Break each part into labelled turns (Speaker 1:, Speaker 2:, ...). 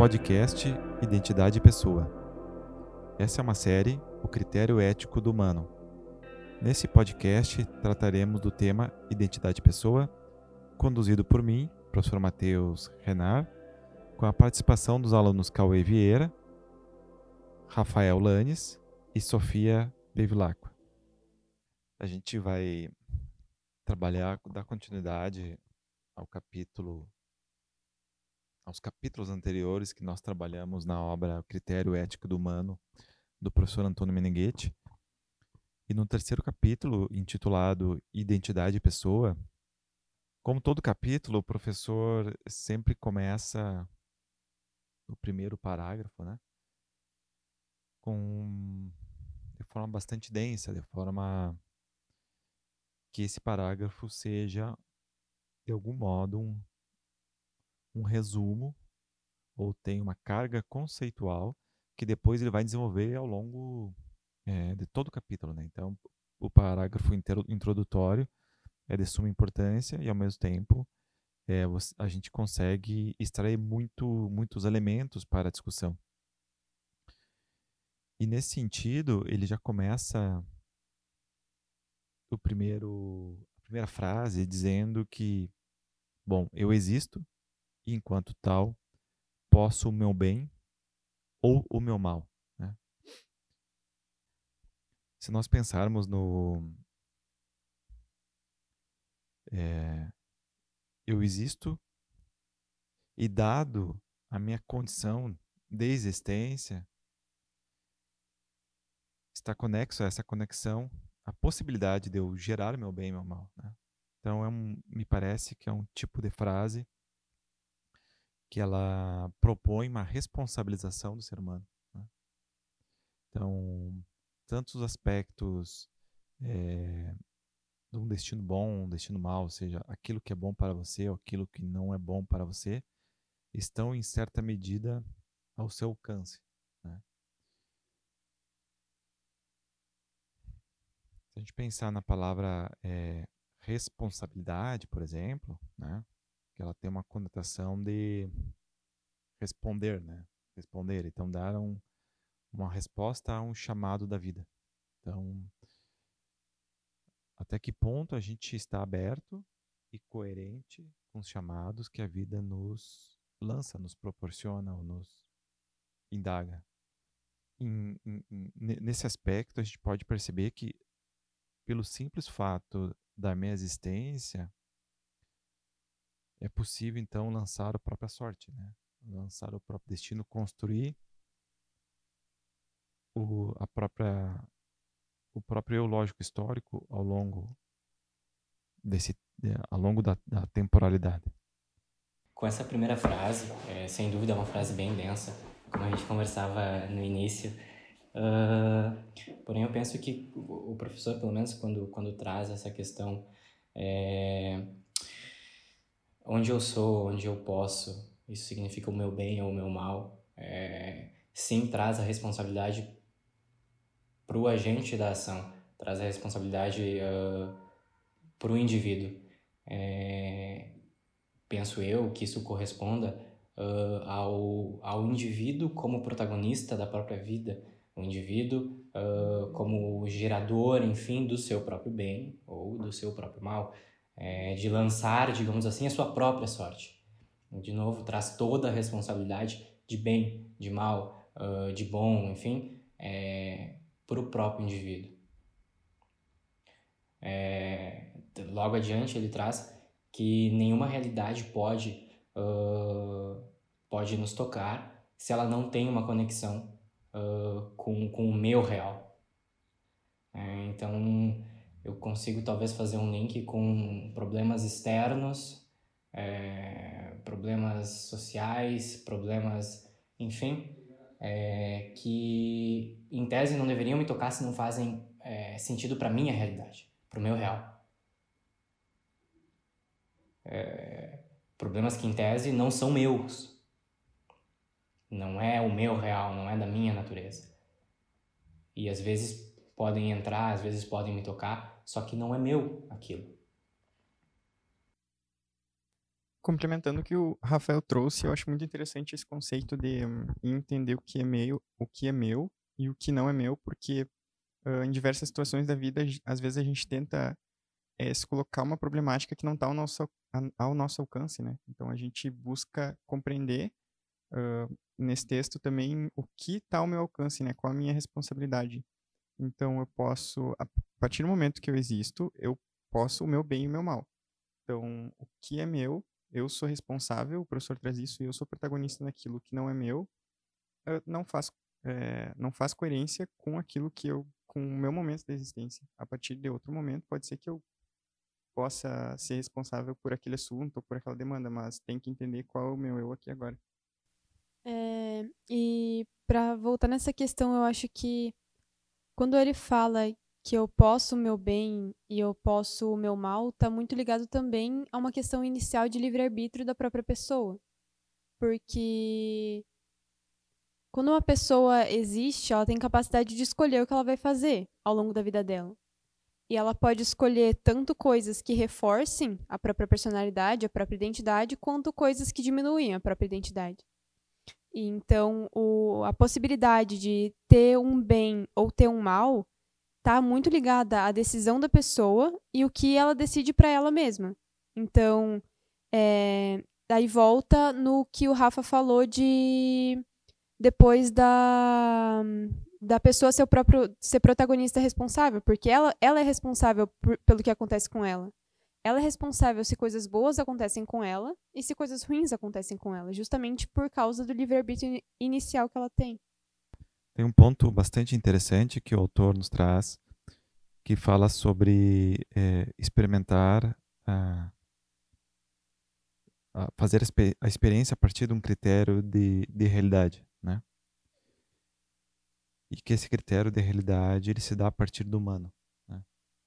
Speaker 1: Podcast Identidade e Pessoa. Essa é uma série, O Critério Ético do Humano. Nesse podcast trataremos do tema Identidade e Pessoa, conduzido por mim, professor Matheus Renard, com a participação dos alunos Cauê Vieira, Rafael Lanes e Sofia Bevilacqua. A gente vai trabalhar, dar continuidade ao capítulo aos capítulos anteriores que nós trabalhamos na obra Critério Ético do Humano, do professor Antônio Meneghetti. E no terceiro capítulo, intitulado Identidade e Pessoa, como todo capítulo, o professor sempre começa no primeiro parágrafo, né? Com de forma bastante densa, de forma que esse parágrafo seja de algum modo um um resumo ou tem uma carga conceitual que depois ele vai desenvolver ao longo é, de todo o capítulo. Né? Então, o parágrafo introdutório é de suma importância e, ao mesmo tempo, é, a gente consegue extrair muito, muitos elementos para a discussão. E nesse sentido, ele já começa o primeiro, a primeira frase dizendo que, bom, eu existo, e enquanto tal, posso o meu bem ou o meu mal. Né? Se nós pensarmos no. É, eu existo e, dado a minha condição de existência, está conexo a essa conexão a possibilidade de eu gerar meu bem e meu mal. Né? Então, é um, me parece que é um tipo de frase que ela propõe uma responsabilização do ser humano. Né? Então, tantos aspectos é, de um destino bom, um destino mau, ou seja, aquilo que é bom para você ou aquilo que não é bom para você, estão em certa medida ao seu alcance. Né? Se a gente pensar na palavra é, responsabilidade, por exemplo, né? Que ela tem uma conotação de responder, né? Responder, então dar um, uma resposta a um chamado da vida. Então, até que ponto a gente está aberto e coerente com os chamados que a vida nos lança, nos proporciona ou nos indaga. Em, em, nesse aspecto, a gente pode perceber que, pelo simples fato da minha existência, é possível então lançar a própria sorte, né? lançar o próprio destino, construir o, a própria, o próprio eu lógico histórico ao longo desse, ao longo da, da temporalidade.
Speaker 2: Com essa primeira frase, é, sem dúvida é uma frase bem densa, como a gente conversava no início. Uh, porém, eu penso que o professor, pelo menos quando, quando traz essa questão é, onde eu sou, onde eu posso, isso significa o meu bem ou o meu mal, é, sim traz a responsabilidade para o agente da ação, traz a responsabilidade uh, para o indivíduo. É, penso eu que isso corresponda uh, ao, ao indivíduo como protagonista da própria vida, o indivíduo uh, como gerador, enfim, do seu próprio bem ou do seu próprio mal é, de lançar, digamos assim, a sua própria sorte. De novo, traz toda a responsabilidade de bem, de mal, uh, de bom, enfim, é, para o próprio indivíduo. É, logo adiante, ele traz que nenhuma realidade pode, uh, pode nos tocar se ela não tem uma conexão uh, com, com o meu real. É, então, eu consigo talvez fazer um link com problemas externos, é, problemas sociais, problemas, enfim, é, que em tese não deveriam me tocar se não fazem é, sentido para minha realidade, para o meu real. É, problemas que em tese não são meus, não é o meu real, não é da minha natureza. E às vezes podem entrar, às vezes podem me tocar, só que não é meu aquilo.
Speaker 3: complementando o que o Rafael trouxe, eu acho muito interessante esse conceito de um, entender o que é meu, o que é meu e o que não é meu, porque uh, em diversas situações da vida, às vezes a gente tenta é, se colocar uma problemática que não está ao nosso, ao nosso alcance, né? Então a gente busca compreender uh, nesse texto também o que está ao meu alcance, né? Qual a minha responsabilidade. Então eu posso, a partir do momento que eu existo, eu posso o meu bem e o meu mal. Então, o que é meu eu sou responsável, o professor traz isso, e eu sou protagonista naquilo que não é meu, não faz, é, não faz coerência com aquilo que eu, com o meu momento de existência. A partir de outro momento, pode ser que eu possa ser responsável por aquele assunto ou por aquela demanda, mas tem que entender qual é o meu eu aqui agora.
Speaker 4: É, e para voltar nessa questão, eu acho que quando ele fala que eu posso o meu bem e eu posso o meu mal está muito ligado também a uma questão inicial de livre-arbítrio da própria pessoa. Porque quando uma pessoa existe, ela tem capacidade de escolher o que ela vai fazer ao longo da vida dela. E ela pode escolher tanto coisas que reforcem a própria personalidade, a própria identidade, quanto coisas que diminuem a própria identidade. Então, o, a possibilidade de ter um bem ou ter um mal tá muito ligada à decisão da pessoa e o que ela decide para ela mesma. Então, é, daí volta no que o Rafa falou de depois da da pessoa ser o próprio ser protagonista responsável, porque ela ela é responsável por, pelo que acontece com ela. Ela é responsável se coisas boas acontecem com ela e se coisas ruins acontecem com ela, justamente por causa do livre-arbítrio inicial que ela tem.
Speaker 1: Tem um ponto bastante interessante que o autor nos traz, que fala sobre é, experimentar, a, a fazer a, experiência a partir de um critério de, de realidade, né? E que esse critério de realidade ele se dá a partir do humano. Né?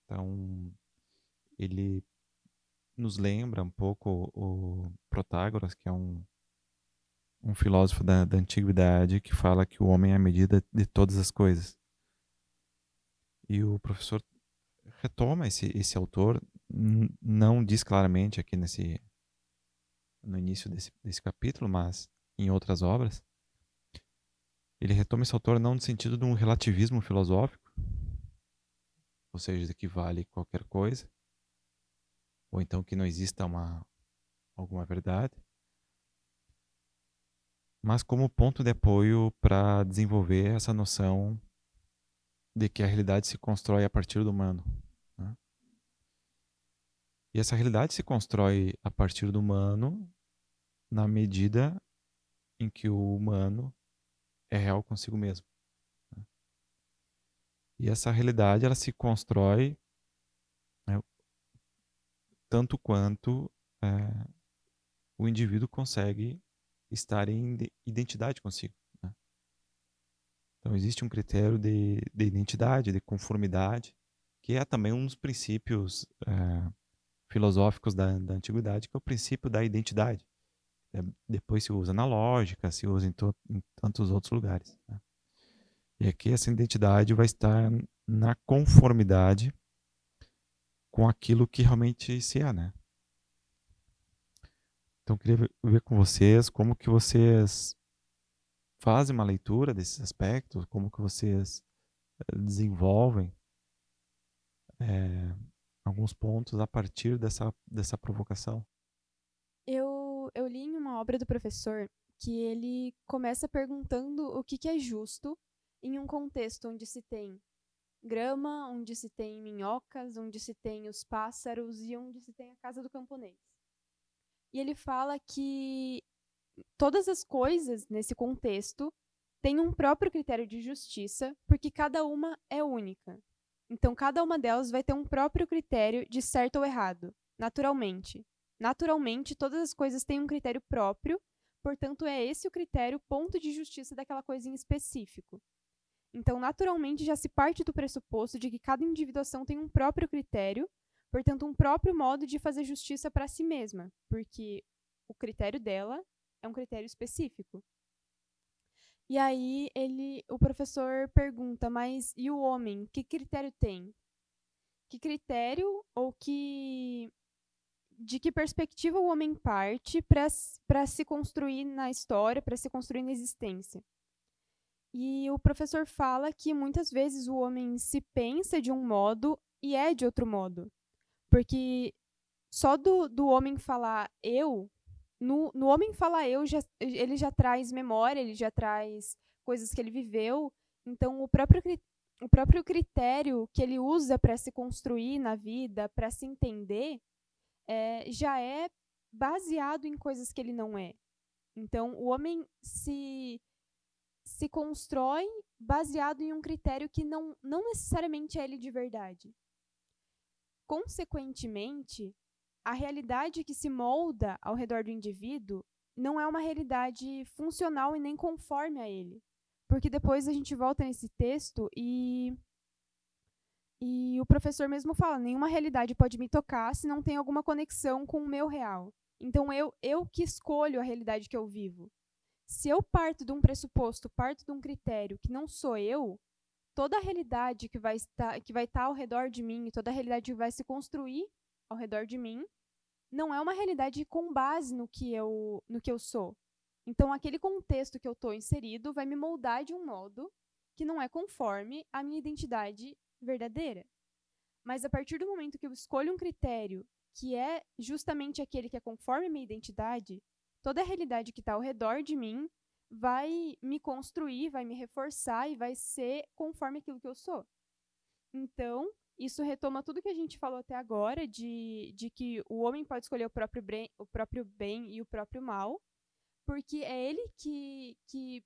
Speaker 1: Então, ele nos lembra um pouco o Protágoras, que é um um filósofo da, da antiguidade que fala que o homem é a medida de todas as coisas. E o professor retoma esse, esse autor, não diz claramente aqui nesse no início desse, desse capítulo, mas em outras obras. Ele retoma esse autor não no sentido de um relativismo filosófico, ou seja, de que vale qualquer coisa, ou então que não exista uma alguma verdade, mas como ponto de apoio para desenvolver essa noção de que a realidade se constrói a partir do humano. Né? E essa realidade se constrói a partir do humano na medida em que o humano é real consigo mesmo. Né? E essa realidade ela se constrói tanto quanto é, o indivíduo consegue estar em identidade consigo. Né? Então, existe um critério de, de, identidade, de conformidade, que é também um dos princípios é, filosóficos da, da, antiguidade, que é o princípio da identidade. É, depois se usa na lógica, se usa em, to, em tantos outros lugares. Né? E aqui essa identidade vai estar na conformidade com aquilo que realmente se é, né? Então, queria ver com vocês como que vocês fazem uma leitura desses aspectos, como que vocês eh, desenvolvem é, alguns pontos a partir dessa, dessa provocação.
Speaker 4: Eu, eu li em uma obra do professor que ele começa perguntando o que, que é justo em um contexto onde se tem grama, onde se tem minhocas, onde se tem os pássaros e onde se tem a casa do camponês. E ele fala que todas as coisas nesse contexto têm um próprio critério de justiça, porque cada uma é única. Então, cada uma delas vai ter um próprio critério de certo ou errado, naturalmente. Naturalmente, todas as coisas têm um critério próprio, portanto, é esse o critério ponto de justiça daquela coisa em específico. Então, naturalmente, já se parte do pressuposto de que cada individuação tem um próprio critério portanto, um próprio modo de fazer justiça para si mesma, porque o critério dela é um critério específico. E aí ele, o professor pergunta, mas e o homem, que critério tem? Que critério ou que de que perspectiva o homem parte para se construir na história, para se construir na existência. E o professor fala que muitas vezes o homem se pensa de um modo e é de outro modo. Porque só do, do homem falar eu, no, no homem falar eu, já, ele já traz memória, ele já traz coisas que ele viveu. Então, o próprio, o próprio critério que ele usa para se construir na vida, para se entender, é, já é baseado em coisas que ele não é. Então, o homem se, se constrói baseado em um critério que não, não necessariamente é ele de verdade. Consequentemente, a realidade que se molda ao redor do indivíduo não é uma realidade funcional e nem conforme a ele. Porque depois a gente volta nesse texto e e o professor mesmo fala: nenhuma realidade pode me tocar se não tem alguma conexão com o meu real. Então eu, eu que escolho a realidade que eu vivo. Se eu parto de um pressuposto, parto de um critério que não sou eu, toda a realidade que vai estar, que vai estar ao redor de mim, toda a realidade que vai se construir ao redor de mim, não é uma realidade com base no que eu, no que eu sou. Então aquele contexto que eu estou inserido vai me moldar de um modo que não é conforme a minha identidade verdadeira. Mas a partir do momento que eu escolho um critério que é justamente aquele que é conforme a minha identidade, toda a realidade que está ao redor de mim vai me construir, vai me reforçar e vai ser conforme aquilo que eu sou. Então, isso retoma tudo que a gente falou até agora, de, de que o homem pode escolher o próprio, bem, o próprio bem e o próprio mal, porque é ele que, que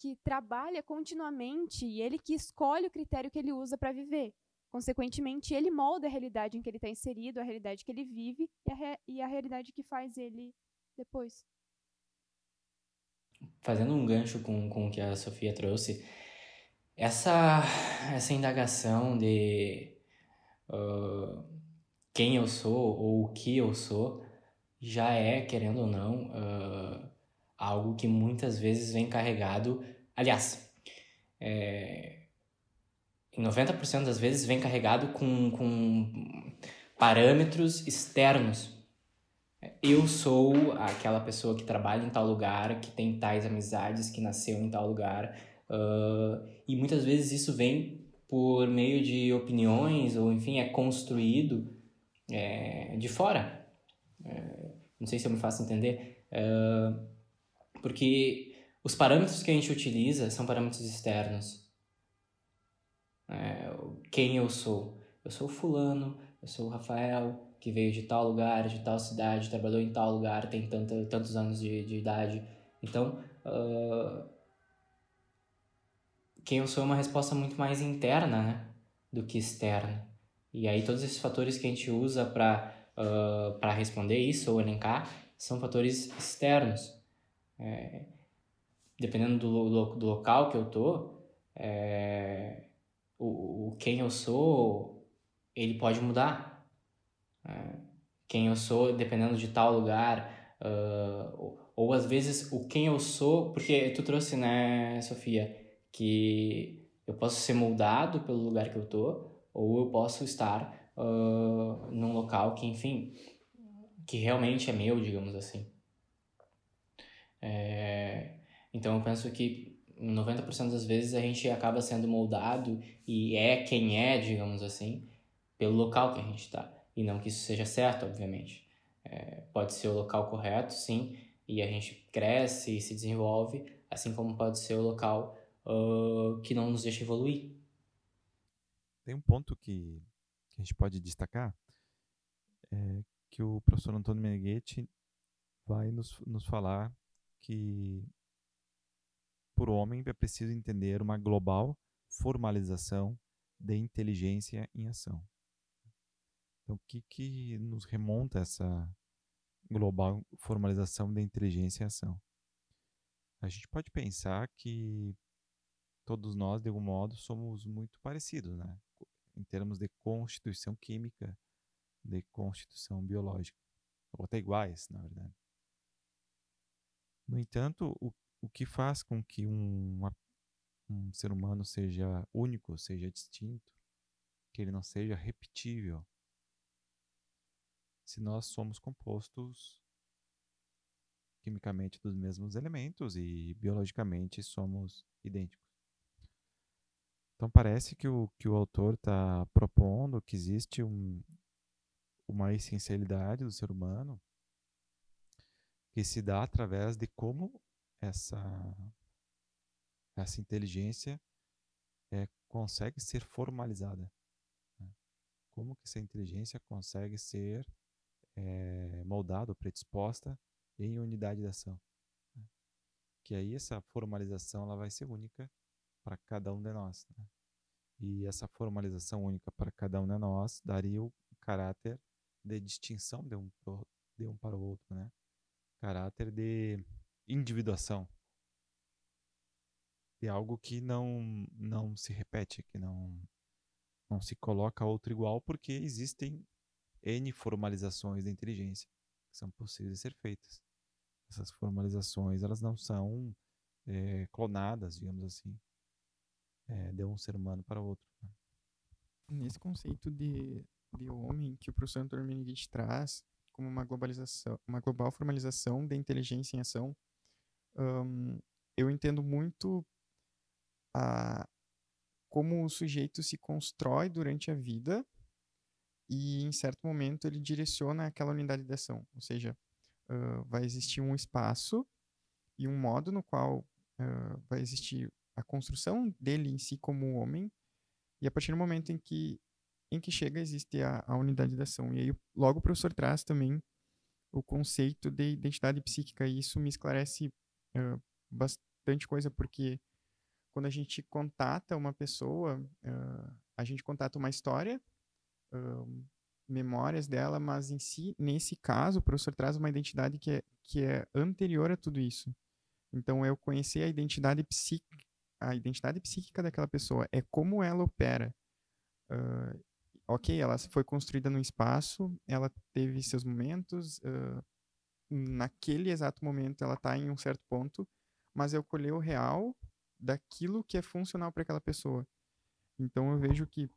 Speaker 4: que trabalha continuamente e ele que escolhe o critério que ele usa para viver. Consequentemente, ele molda a realidade em que ele está inserido, a realidade que ele vive e a, e a realidade que faz ele depois.
Speaker 2: Fazendo um gancho com, com o que a Sofia trouxe, essa, essa indagação de uh, quem eu sou ou o que eu sou já é, querendo ou não, uh, algo que muitas vezes vem carregado, aliás, é, em 90% das vezes vem carregado com, com parâmetros externos. Eu sou aquela pessoa que trabalha em tal lugar, que tem tais amizades, que nasceu em tal lugar, uh, e muitas vezes isso vem por meio de opiniões, ou enfim, é construído é, de fora. É, não sei se eu me faço entender. Porque os parâmetros que a gente utiliza são parâmetros externos. É, quem eu sou? Eu sou o fulano, eu sou o Rafael, que veio de tal lugar, de tal cidade, trabalhou em tal lugar, tem tanto, tantos anos de, de idade. Então, uh, quem eu sou é uma resposta muito mais interna né, do que externa. E aí todos esses fatores que a gente usa para uh, responder isso ou elencar são fatores externos. É, dependendo do, do, local que eu tô, é, o, o, quem eu sou, ele pode mudar. É, quem eu sou, dependendo de tal lugar, uh, ou, ou às vezes o quem eu sou, porque tu trouxe, né, Sofia, que eu posso ser moldado pelo lugar que eu tô, ou eu posso estar uh, num local que, enfim, que realmente é meu, digamos assim. É, então eu penso que 90% das vezes a gente acaba sendo moldado e é quem é, digamos assim, pelo local que a gente está. E não que isso seja certo, obviamente. É, pode ser o local correto, sim, e a gente cresce e se desenvolve, assim como pode ser o local uh, que não nos deixa evoluir.
Speaker 1: Tem um ponto que, que a gente pode destacar, é que o professor Antônio Meneghetti vai nos, nos falar que por homem é preciso entender uma global formalização de inteligência em ação. Então, o que, que nos remonta essa global formalização da inteligência em ação? A gente pode pensar que todos nós, de algum modo, somos muito parecidos, né? Em termos de constituição química, de constituição biológica. Ou até iguais, na verdade. No entanto, o, o que faz com que um, um ser humano seja único, seja distinto, que ele não seja repetível, se nós somos compostos quimicamente dos mesmos elementos e biologicamente somos idênticos. Então parece que o, que o autor está propondo que existe um, uma essencialidade do ser humano que se dá através de como essa, essa inteligência é, consegue ser formalizada. Né? Como que essa inteligência consegue ser é, moldada ou predisposta em unidade de ação. Né? Que aí essa formalização ela vai ser única para cada um de nós. Né? E essa formalização única para cada um de nós daria o caráter de distinção de um, pro, de um para o outro, né? Caráter de individuação. De algo que não, não se repete, que não, não se coloca outro igual, porque existem N formalizações da inteligência que são possíveis de ser feitas. Essas formalizações, elas não são é, clonadas, digamos assim é, de um ser humano para outro. Né?
Speaker 3: Nesse conceito de, de homem que o professor Antônio Meneghetti traz como uma globalização, uma global formalização da inteligência em ação, eu entendo muito a, como o sujeito se constrói durante a vida e em certo momento ele direciona aquela unidade de ação, ou seja, uh, vai existir um espaço e um modo no qual uh, vai existir a construção dele em si como homem, e a partir do momento em que, em que chega, existe a, a unidade da ação. E aí, logo o professor traz também o conceito de identidade psíquica, e isso me esclarece uh, bastante coisa, porque quando a gente contata uma pessoa, a gente contata uma história, uh, memórias dela, mas em si, nesse caso, o professor traz uma identidade que é, que é anterior a tudo isso. Então, eu conhecer a identidade psíquica, a identidade psíquica daquela pessoa, é como ela opera. Uh, ok, ela foi construída no espaço, ela teve seus momentos, uh, naquele exato momento ela está em um certo ponto, mas eu colher o real daquilo que é funcional para aquela pessoa. Então eu vejo que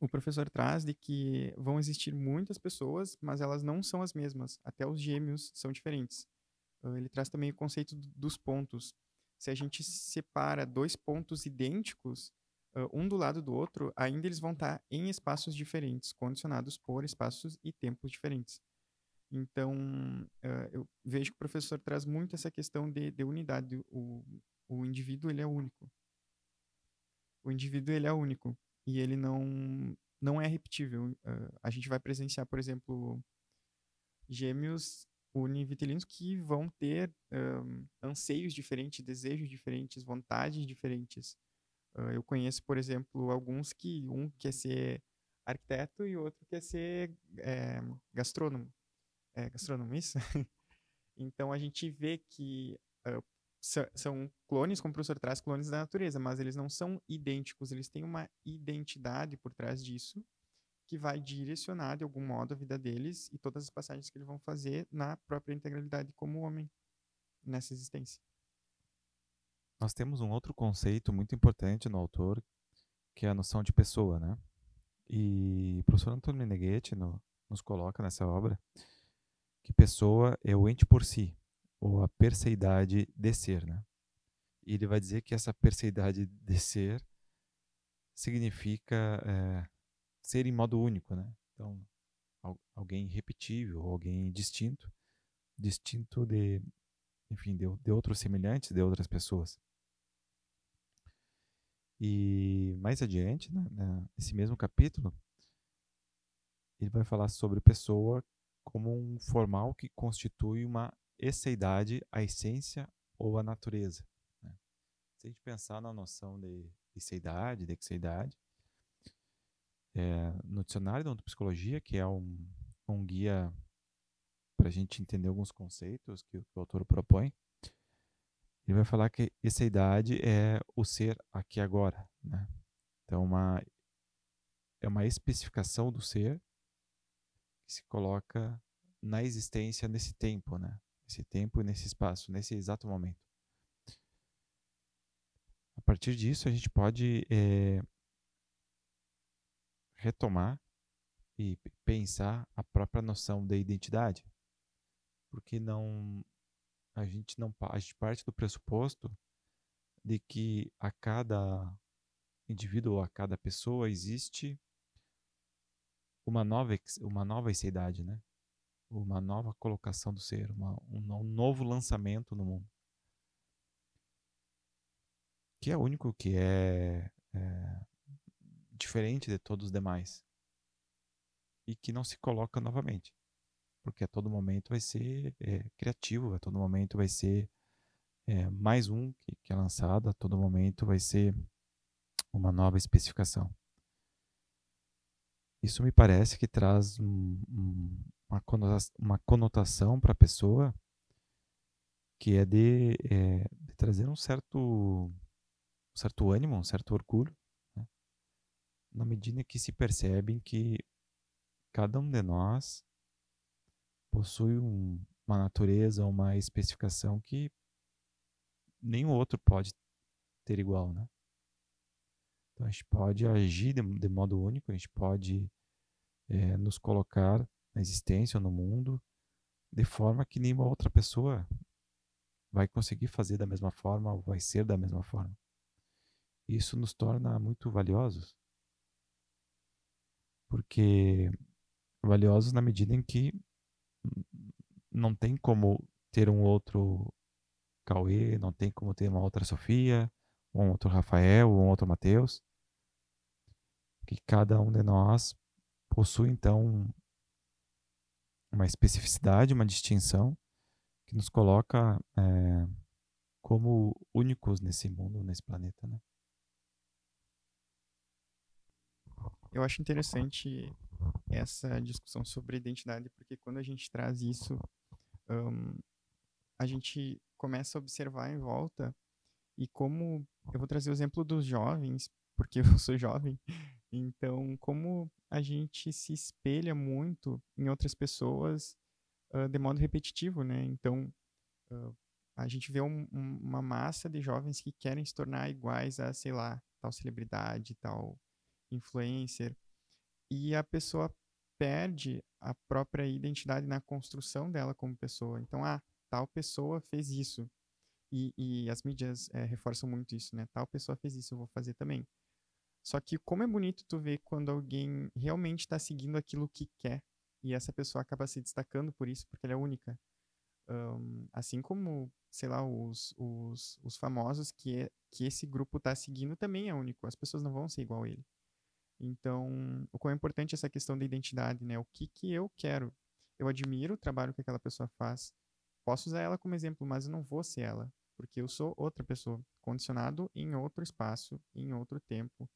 Speaker 3: o professor traz de que vão existir muitas pessoas, mas elas não são as mesmas. Até os gêmeos são diferentes. Uh, ele traz também o conceito dos pontos se a gente separa dois pontos idênticos, um do lado do outro, ainda eles vão estar em espaços diferentes, condicionados por espaços e tempos diferentes. Então, eu vejo que o professor traz muito essa questão de, de unidade. O, o indivíduo, ele é único. O indivíduo, ele é único. E ele não, não é repetível. Uh, a gente vai presenciar, por exemplo, gêmeos univitelinos que vão ter um, anseios diferentes, desejos diferentes, vontades diferentes. Uh, eu conheço, por exemplo, alguns que um quer ser arquiteto e outro quer ser é, gastrônomo. É gastrônomo, isso? então a gente vê que uh, são clones, como o professor traz, clones da natureza, mas eles não são idênticos, eles têm uma identidade por trás disso que vai direcionar de algum modo a vida deles e todas as passagens que eles vão fazer na própria integralidade como homem nessa existência.
Speaker 1: Nós temos um outro conceito muito importante no autor, que é a noção de pessoa, né? E o professor Antônio Meneghetti no, nos coloca nessa obra que pessoa é o ente por si, ou a perseidade de ser, né? E ele vai dizer que essa perseidade de ser significa é, ser em modo único, né? Então, alguém repetível, alguém distinto, distinto de, enfim, de, de outros semelhantes, de outras pessoas. E mais adiante, né, nesse mesmo capítulo, ele vai falar sobre pessoa como um formal que constitui uma esseidade, a essência ou a natureza. Né? Se a gente pensar na noção de esseidade, de exeidade, é, no dicionário da psicologia, que é um, um guia para a gente entender alguns conceitos que, que o autor propõe, ele vai falar que essa idade é o ser aqui agora, né? Então, uma, é uma especificação do ser que se coloca na existência nesse tempo, né? Nesse tempo e nesse espaço, nesse exato momento. A partir disso, a gente pode é, retomar e pensar a própria noção da identidade. Porque não a gente não a gente parte do pressuposto de que a cada indivíduo a cada pessoa existe uma nova uma nova idade, né? Uma nova colocação do ser, uma, um, um novo lançamento no mundo. Que é único, que é, é, diferente de todos os demais. E que não se coloca novamente, porque a todo momento vai ser é, criativo, a todo momento vai ser é, mais um que, que, é lançado, a todo momento vai ser uma nova especificação. Isso me parece que traz um, um, uma conotação para a pessoa que é de, é, de trazer um certo certo ânimo, um certo orgulho, né? na medida que se percebem que cada um de nós possui um, uma natureza, uma especificação que nenhum outro pode ter igual, né? Então a gente pode agir de, de modo único, a gente pode é, nos colocar na existência, no mundo, de forma que nenhuma outra pessoa vai conseguir fazer da mesma forma ou vai ser da mesma forma. Isso nos torna muito valiosos. Porque valiosos na medida em que não tem como ter um outro Cauê, não tem como ter uma outra Sofia, um outro Rafael, um outro Mateus. Que cada um de nós possui então uma especificidade, uma distinção que nos coloca é, como únicos nesse mundo, nesse planeta, né?
Speaker 3: Eu acho interessante essa discussão sobre identidade, porque quando a gente traz isso, um, a gente começa a observar em volta e como eu vou trazer o exemplo dos jovens, porque eu sou jovem, então como a gente se espelha muito em outras pessoas uh, de modo repetitivo, né? Então uh, a gente vê um, um, uma massa de jovens que querem se tornar iguais a, sei lá, tal celebridade, tal influencer, e a pessoa perde a própria identidade na construção dela como pessoa. Então, ah, tal pessoa fez isso. E, e as mídias é, reforçam muito isso, né? Tal pessoa fez isso, eu vou fazer também. Só que como é bonito tu ver quando alguém realmente está seguindo aquilo que quer e essa pessoa acaba se destacando por isso, porque ela é única. Um, assim como, sei lá, os, os, os famosos que, é, que esse grupo está seguindo também é único. As pessoas não vão ser igual a ele. Então, o quão é importante essa questão da identidade, né? O que que eu quero? Eu admiro o trabalho que aquela pessoa faz. Posso usar ela como exemplo, mas eu não vou ser ela, porque eu sou outra pessoa, condicionado em outro espaço, em outro tempo,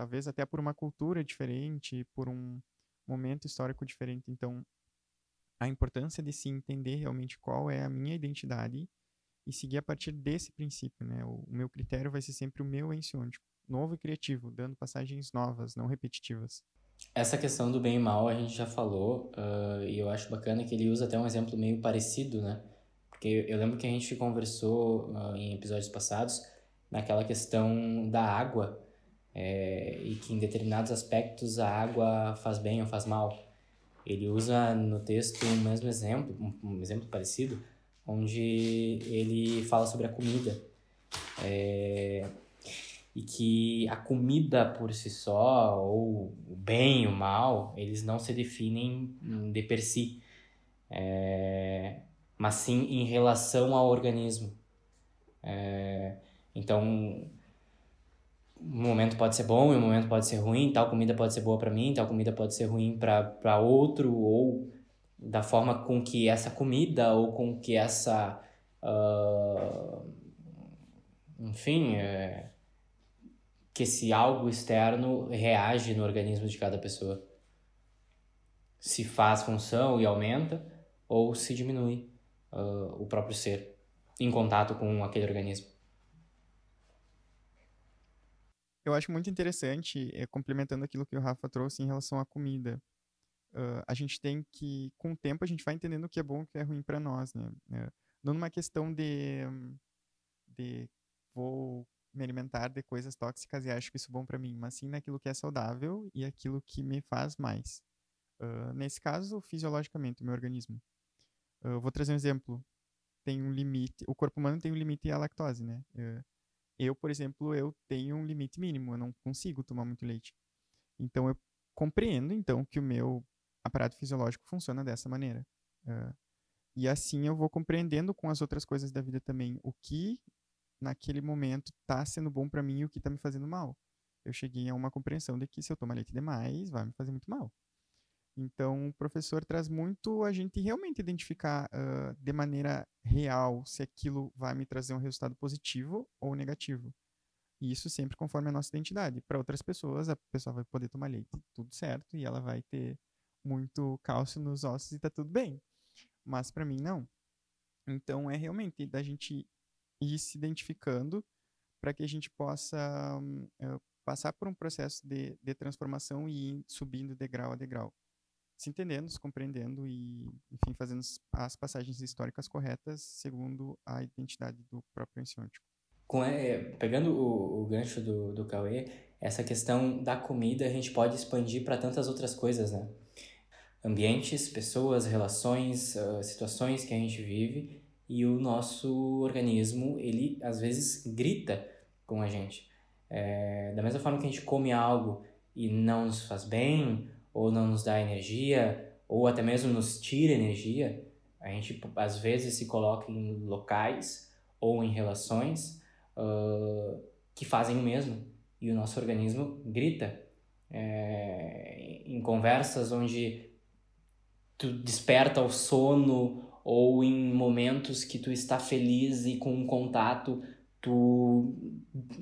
Speaker 3: talvez até por uma cultura diferente, por um momento histórico diferente. Então, a importância de se entender realmente qual é a minha identidade e seguir a partir desse princípio, né? O, meu critério vai ser sempre o meu ensiôntico novo e criativo, dando passagens novas, não repetitivas.
Speaker 2: Essa questão do bem e mal a gente já falou, uh, e eu acho bacana que ele usa até um exemplo meio parecido, né? Porque eu lembro que a gente conversou uh, em episódios passados naquela questão da água, é, e que em determinados aspectos a água faz bem ou faz mal. Ele usa no texto o mesmo exemplo, um, exemplo parecido, onde ele fala sobre a comida. É, e que a comida por si só, ou o bem, o mal, eles não se definem de per si, é, mas sim em relação ao organismo. É, então, um momento pode ser bom e um momento pode ser ruim, tal comida pode ser boa para mim, tal comida pode ser ruim para outro, ou da forma com que essa comida ou com que essa. Uh, enfim. É, que esse algo externo reage no organismo de cada pessoa. Se faz função e aumenta, ou se diminui uh, o próprio ser em contato com aquele organismo.
Speaker 3: Eu acho muito interessante, é, complementando aquilo que o Rafa trouxe em relação à comida. Uh, a gente tem que, com o tempo, a gente vai entendendo o que é bom e o que é ruim para nós, né? Uh, não numa questão de, de vou me alimentar de coisas tóxicas e acho que isso é bom para mim, mas sim naquilo que é saudável e aquilo que me faz mais. Uh, nesse caso, fisiologicamente, o meu organismo. Uh, vou trazer um exemplo. Tem um limite, o corpo humano tem um limite à lactose, né? Uh, eu, por exemplo, eu tenho um limite mínimo, eu não consigo tomar muito leite. Então, eu compreendo, então, que o meu aparato fisiológico funciona dessa maneira. e assim eu vou compreendendo com as outras coisas da vida também o que naquele momento está sendo bom para mim e o que está me fazendo mal. Eu cheguei a uma compreensão de que se eu tomar leite demais, vai me fazer muito mal. Então, o professor traz muito a gente realmente identificar uh, de maneira real se aquilo vai me trazer um resultado positivo ou negativo. E isso sempre conforme a nossa identidade. Para outras pessoas, a pessoa vai poder tomar leite, tudo certo, e ela vai ter muito cálcio nos ossos e tá tudo bem. Mas para mim, não. Então, é realmente da gente ir se identificando para que a gente possa uh, passar por um processo de, de transformação e ir subindo degrau a degrau se entendendo, se compreendendo e, enfim, fazendo as passagens históricas corretas segundo a identidade do próprio ensiôntico.
Speaker 2: Com, é, pegando o, o gancho do, do Cauê, essa questão da comida a gente pode expandir para tantas outras coisas, né? Ambientes, pessoas, relações, uh, situações que a gente vive e o nosso organismo, ele às vezes grita com a gente. É, da mesma forma que a gente come algo e não nos faz bem, ou não nos dá energia, ou até mesmo nos tira energia, a gente às vezes se coloca em locais ou em relações uh, que fazem o mesmo e o nosso organismo grita. É, em conversas onde tu desperta o sono ou em momentos que tu está feliz e com um contato tu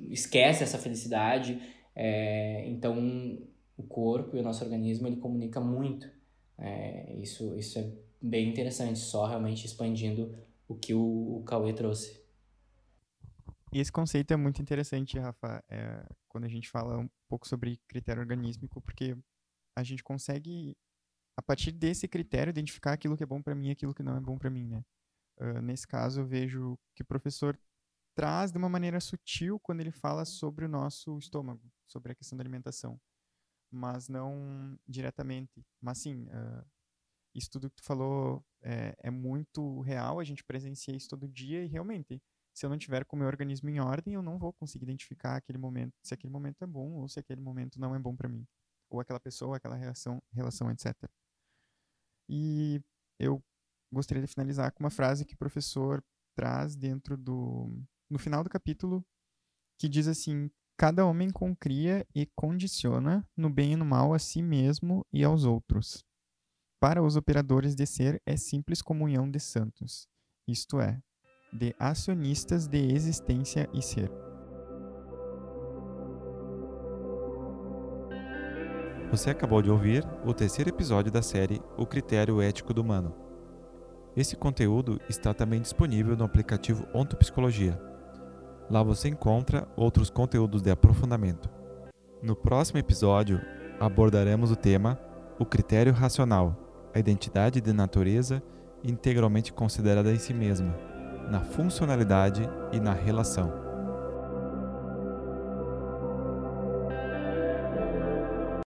Speaker 2: esquece essa felicidade. É, então o corpo e o nosso organismo ele comunica muito. É, isso, isso é bem interessante, só realmente expandindo o que o, o Cauê trouxe.
Speaker 3: E esse conceito é muito interessante, Rafa, é, quando a gente fala um pouco sobre critério organísmico, porque a gente consegue, a partir desse critério, identificar aquilo que é bom para mim e aquilo que não é bom para mim, né? Uh, nesse caso, eu vejo que o professor traz de uma maneira sutil quando ele fala sobre o nosso estômago, sobre a questão da alimentação mas não diretamente. Mas sim, uh, isso tudo que tu falou é, é, muito real, a gente presencia isso todo dia e realmente, se eu não tiver com o meu organismo em ordem, eu não vou conseguir identificar aquele momento, se aquele momento é bom ou se aquele momento não é bom para mim, ou aquela pessoa, aquela relação, relação, etc. E eu gostaria de finalizar com uma frase que o professor traz dentro do no final do capítulo que diz assim Cada homem concria e condiciona, no bem e no mal, a si mesmo e aos outros. Para os operadores de ser, é simples comunhão de santos, isto é, de acionistas de existência e ser.
Speaker 1: Você acabou de ouvir o terceiro episódio da série O Critério Ético do Humano. Esse conteúdo está também disponível no aplicativo Ontopsicologia Lá você encontra outros conteúdos de aprofundamento. No próximo episódio, abordaremos o tema O critério racional, a identidade de natureza integralmente considerada em si mesma, na funcionalidade e na relação.